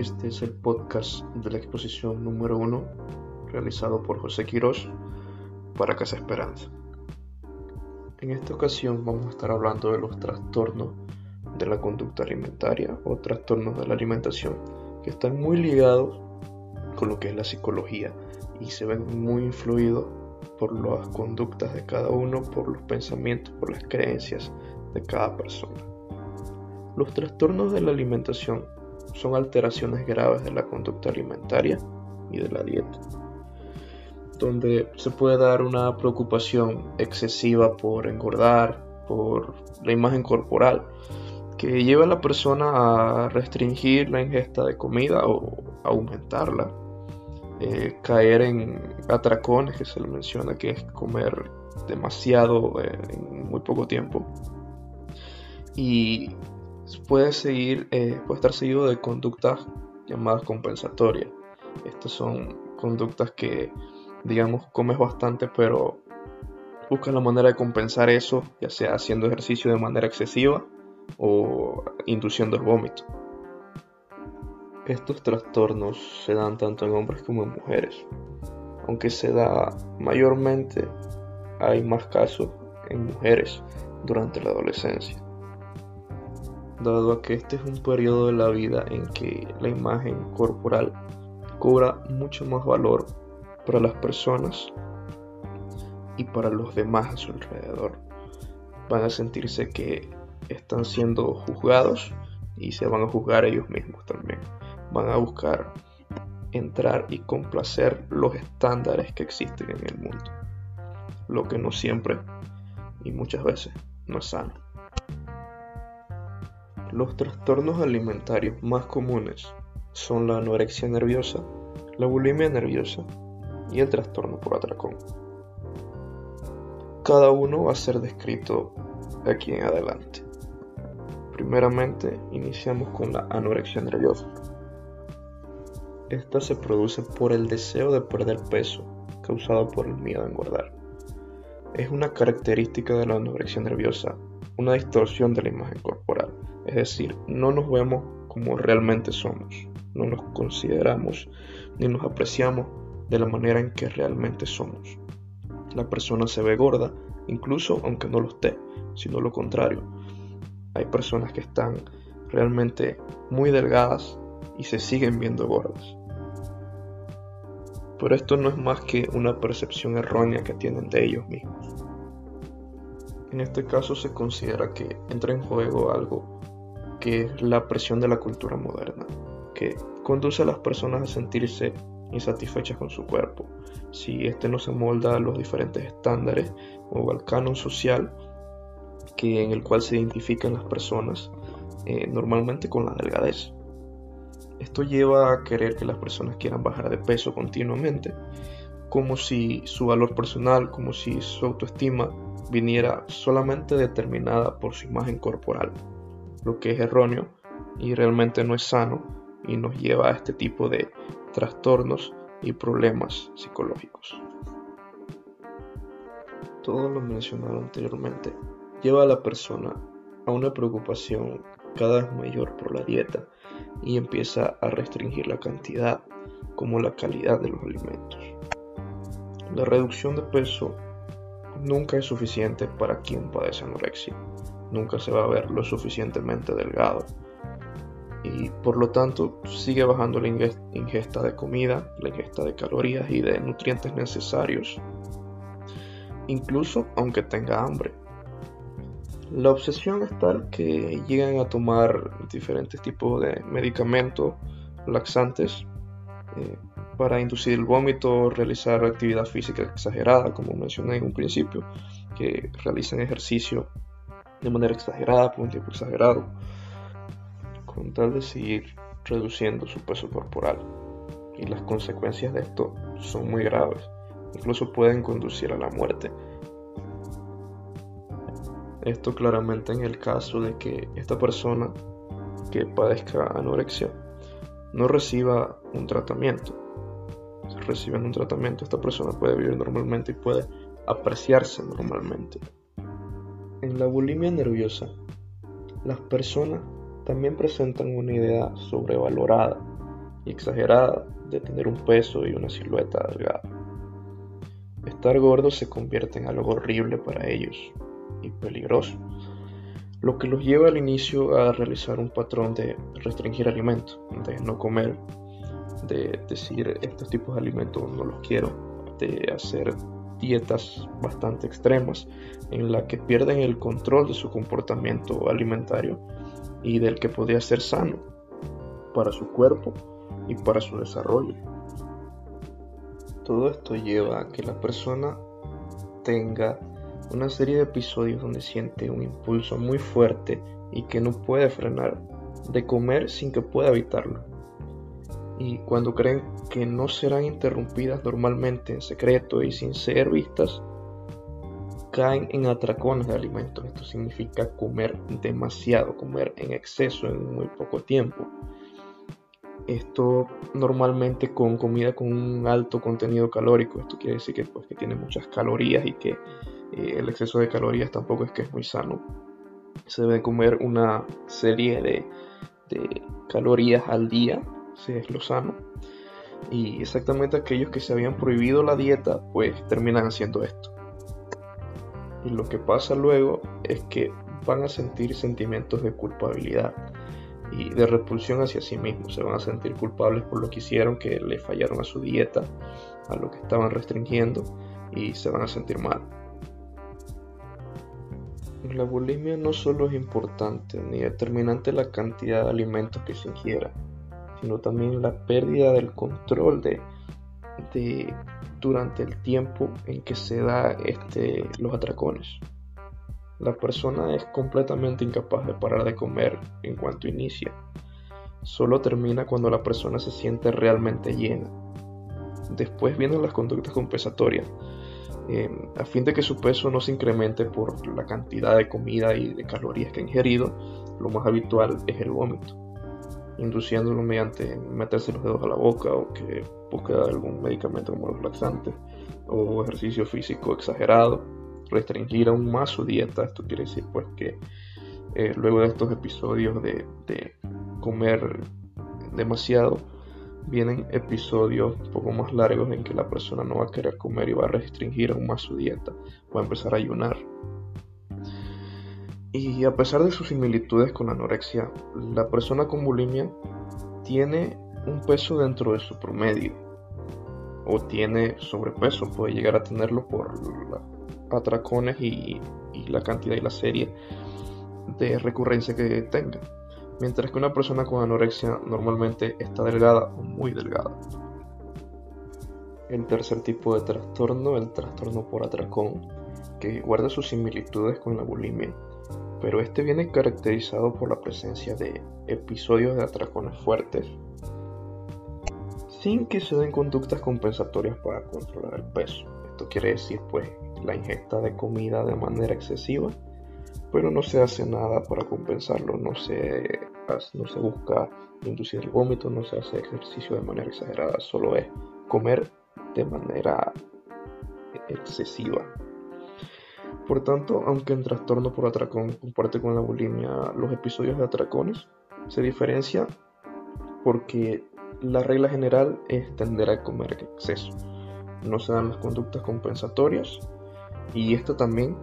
Este es el podcast de la exposición número uno realizado por José Quirós para Casa Esperanza. En esta ocasión vamos a estar hablando de los trastornos de la conducta alimentaria o trastornos de la alimentación que están muy ligados con lo que es la psicología y se ven muy influidos por las conductas de cada uno, por los pensamientos, por las creencias de cada persona. Los trastornos de la alimentación son alteraciones graves de la conducta alimentaria y de la dieta, donde se puede dar una preocupación excesiva por engordar, por la imagen corporal, que lleva a la persona a restringir la ingesta de comida o aumentarla, eh, caer en atracones que se le menciona que es comer demasiado eh, en muy poco tiempo. Y puede seguir, eh, puede estar seguido de conductas llamadas compensatorias. Estas son conductas que, digamos, comes bastante, pero buscas la manera de compensar eso, ya sea haciendo ejercicio de manera excesiva o induciendo el vómito. Estos trastornos se dan tanto en hombres como en mujeres, aunque se da mayormente, hay más casos en mujeres durante la adolescencia dado que este es un periodo de la vida en que la imagen corporal cobra mucho más valor para las personas y para los demás a su alrededor. Van a sentirse que están siendo juzgados y se van a juzgar ellos mismos también. Van a buscar entrar y complacer los estándares que existen en el mundo, lo que no siempre y muchas veces no es sano. Los trastornos alimentarios más comunes son la anorexia nerviosa, la bulimia nerviosa y el trastorno por atracón. Cada uno va a ser descrito aquí en adelante. Primeramente, iniciamos con la anorexia nerviosa. Esta se produce por el deseo de perder peso causado por el miedo a engordar. Es una característica de la anorexia nerviosa, una distorsión de la imagen corporal es decir, no nos vemos como realmente somos, no nos consideramos ni nos apreciamos de la manera en que realmente somos. La persona se ve gorda, incluso aunque no lo esté, sino lo contrario. Hay personas que están realmente muy delgadas y se siguen viendo gordas. Pero esto no es más que una percepción errónea que tienen de ellos mismos. En este caso se considera que entra en juego algo que es la presión de la cultura moderna, que conduce a las personas a sentirse insatisfechas con su cuerpo, si éste no se molda a los diferentes estándares o al canon social que, en el cual se identifican las personas, eh, normalmente con la delgadez. Esto lleva a querer que las personas quieran bajar de peso continuamente, como si su valor personal, como si su autoestima viniera solamente determinada por su imagen corporal lo que es erróneo y realmente no es sano y nos lleva a este tipo de trastornos y problemas psicológicos. Todo lo mencionado anteriormente lleva a la persona a una preocupación cada vez mayor por la dieta y empieza a restringir la cantidad como la calidad de los alimentos. La reducción de peso nunca es suficiente para quien padece anorexia nunca se va a ver lo suficientemente delgado y por lo tanto sigue bajando la ingesta de comida, la ingesta de calorías y de nutrientes necesarios, incluso aunque tenga hambre. La obsesión es tal que llegan a tomar diferentes tipos de medicamentos laxantes eh, para inducir el vómito, realizar actividad física exagerada, como mencioné en un principio, que realicen ejercicio de manera exagerada, por un tiempo exagerado, con tal de seguir reduciendo su peso corporal. Y las consecuencias de esto son muy graves, incluso pueden conducir a la muerte. Esto claramente en el caso de que esta persona que padezca anorexia no reciba un tratamiento. Si reciben un tratamiento, esta persona puede vivir normalmente y puede apreciarse normalmente. En la bulimia nerviosa, las personas también presentan una idea sobrevalorada y exagerada de tener un peso y una silueta delgada. Estar gordo se convierte en algo horrible para ellos y peligroso, lo que los lleva al inicio a realizar un patrón de restringir alimentos, de no comer, de decir estos tipos de alimentos no los quiero, de hacer dietas bastante extremas en la que pierden el control de su comportamiento alimentario y del que podría ser sano para su cuerpo y para su desarrollo. Todo esto lleva a que la persona tenga una serie de episodios donde siente un impulso muy fuerte y que no puede frenar de comer sin que pueda evitarlo. Y cuando creen que no serán interrumpidas normalmente en secreto y sin ser vistas, caen en atracones de alimentos. Esto significa comer demasiado, comer en exceso en muy poco tiempo. Esto normalmente con comida con un alto contenido calórico. Esto quiere decir que, pues, que tiene muchas calorías y que eh, el exceso de calorías tampoco es que es muy sano. Se debe comer una serie de, de calorías al día, lo sano. Y exactamente aquellos que se habían prohibido la dieta, pues terminan haciendo esto. Y lo que pasa luego es que van a sentir sentimientos de culpabilidad y de repulsión hacia sí mismos. Se van a sentir culpables por lo que hicieron, que le fallaron a su dieta, a lo que estaban restringiendo y se van a sentir mal. La bulimia no solo es importante ni determinante la cantidad de alimentos que se ingiera, sino también la pérdida del control de, durante el tiempo en que se da este, los atracones. La persona es completamente incapaz de parar de comer en cuanto inicia. Solo termina cuando la persona se siente realmente llena. Después vienen las conductas compensatorias, em, a fin de que su peso no se incremente por la cantidad de comida y de calorías que ha ingerido, lo más habitual es el vómito, induciéndolo mediante meterse los dedos a la boca o que busque algún medicamento como los laxantes o ejercicio físico exagerado restringir aún más su dieta. Esto quiere decir pues que eh, luego de estos episodios de, comer demasiado, vienen episodios un poco más largos en que la persona no va a querer comer y va a restringir aún más su dieta, va a empezar a ayunar. Y a pesar de sus similitudes con la anorexia, la persona con bulimia tiene un peso dentro de su promedio o tiene sobrepeso, puede llegar a tenerlo por atracones y, la cantidad y la serie de recurrencia que tenga. Mientras que una persona con anorexia normalmente está delgada o muy delgada. El tercer tipo de trastorno, el trastorno por atracón, que guarda sus similitudes con la bulimia, pero este viene caracterizado por la presencia de episodios de atracones fuertes, sin que se den conductas compensatorias para controlar el peso. Esto quiere decir pues la ingesta de comida de manera excesiva, pero no se hace nada para compensarlo, no se, no se busca inducir el vómito, no se hace ejercicio de manera exagerada, solo es comer de manera excesiva. Por tanto, aunque en trastorno por atracón comparte con la bulimia los episodios de atracones, se diferencia porque la regla general es tender a comer exceso. No se dan las conductas compensatorias y esto también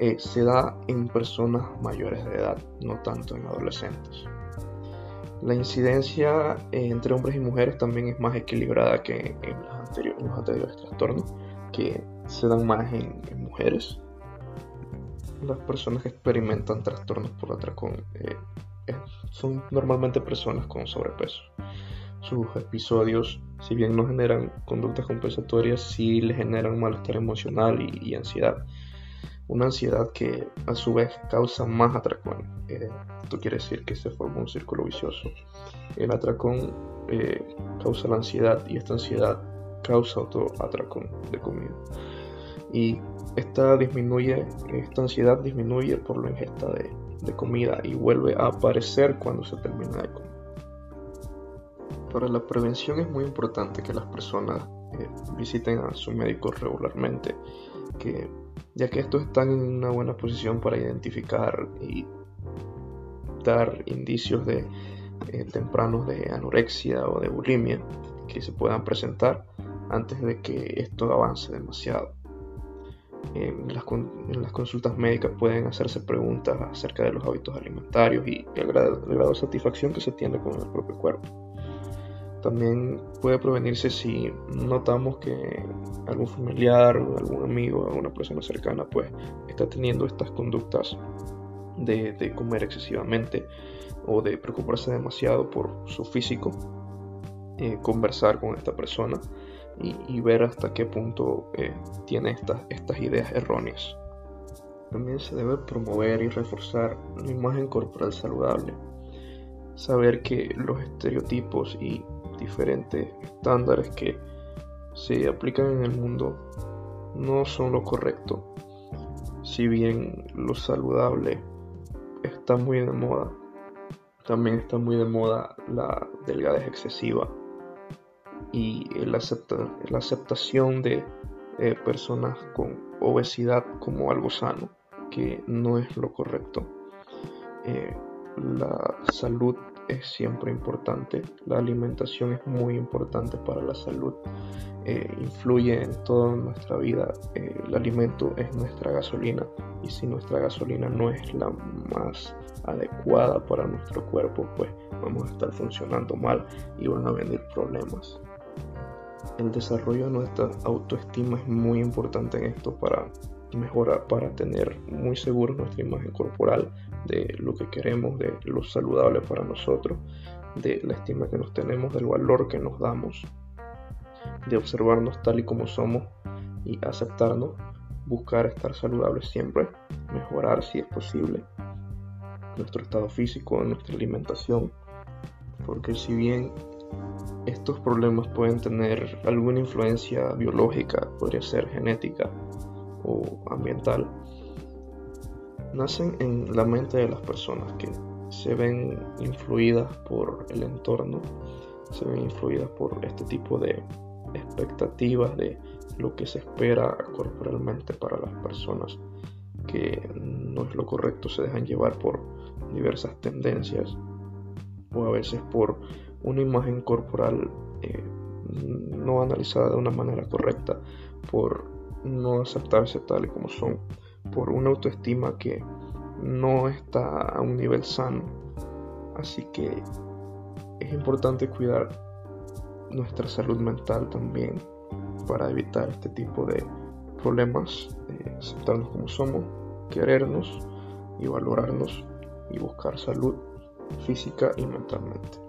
eh, se da en personas mayores de edad, no tanto en adolescentes. La incidencia eh, entre hombres y mujeres también es más equilibrada que en, los anteriores trastornos, que se dan más en, mujeres. Las personas que experimentan trastornos por atracón eh, son normalmente personas con sobrepeso sus episodios, si bien no generan conductas compensatorias, sí le generan malestar emocional y, ansiedad. Una ansiedad que a su vez causa más atracón. Eh, esto quiere decir que se forma un círculo vicioso. El atracón eh, causa la ansiedad y esta ansiedad causa otro atracón de comida. Y esta disminuye, esta ansiedad disminuye por la ingesta de, de comida y vuelve a aparecer cuando se termina de comer. Para la prevención es muy importante que las personas eh, visiten a su médico regularmente, que, ya que estos están en una buena posición para identificar y dar indicios de eh, tempranos de anorexia o de bulimia que se puedan presentar antes de que esto avance demasiado. En las, consultas médicas pueden hacerse preguntas acerca de los hábitos alimentarios y el grado, de satisfacción que se tiene con el propio cuerpo. También puede prevenirse si notamos que algún familiar algún amigo alguna persona cercana pues está teniendo estas conductas de, comer excesivamente o de preocuparse demasiado por su físico. Eh, conversar con esta persona y, ver hasta qué punto eh, tiene estas, estas ideas erróneas. También se debe promover y reforzar una imagen corporal saludable. Saber que los estereotipos y diferentes estándares que se aplican en el mundo no son lo correcto. Si bien lo saludable está muy de moda, también está muy de moda la delgadez excesiva y la, la aceptación de eh, personas con obesidad como algo sano, que no es lo correcto. Eh, la salud es siempre importante, la alimentación es muy importante para la salud, eh, influye en toda nuestra vida, el alimento es nuestra gasolina y si nuestra gasolina no es la más adecuada para nuestro cuerpo, pues vamos a estar funcionando mal y van a venir problemas. El desarrollo de nuestra autoestima es muy importante en esto para mejorar, para tener muy seguro nuestra imagen corporal, de lo que queremos, de lo saludable para nosotros, de la estima que nos tenemos, del valor que nos damos, de observarnos tal y como somos y aceptarnos, buscar estar saludables siempre, mejorar si es posible nuestro estado físico, nuestra alimentación, porque si bien estos problemas pueden tener alguna influencia biológica, podría ser genética o ambiental, nacen en la mente de las personas que se ven influidas por el entorno, se ven influidas por este tipo de expectativas de lo que se espera corporalmente para las personas que no es lo correcto, se dejan llevar por diversas tendencias o a veces por una imagen corporal eh, no analizada de una manera correcta, por no aceptarse tal y como son por una autoestima que no está a un nivel sano. Así que es importante cuidar nuestra salud mental también para evitar este tipo de problemas, aceptarnos como somos, querernos y valorarnos y buscar salud física y mentalmente.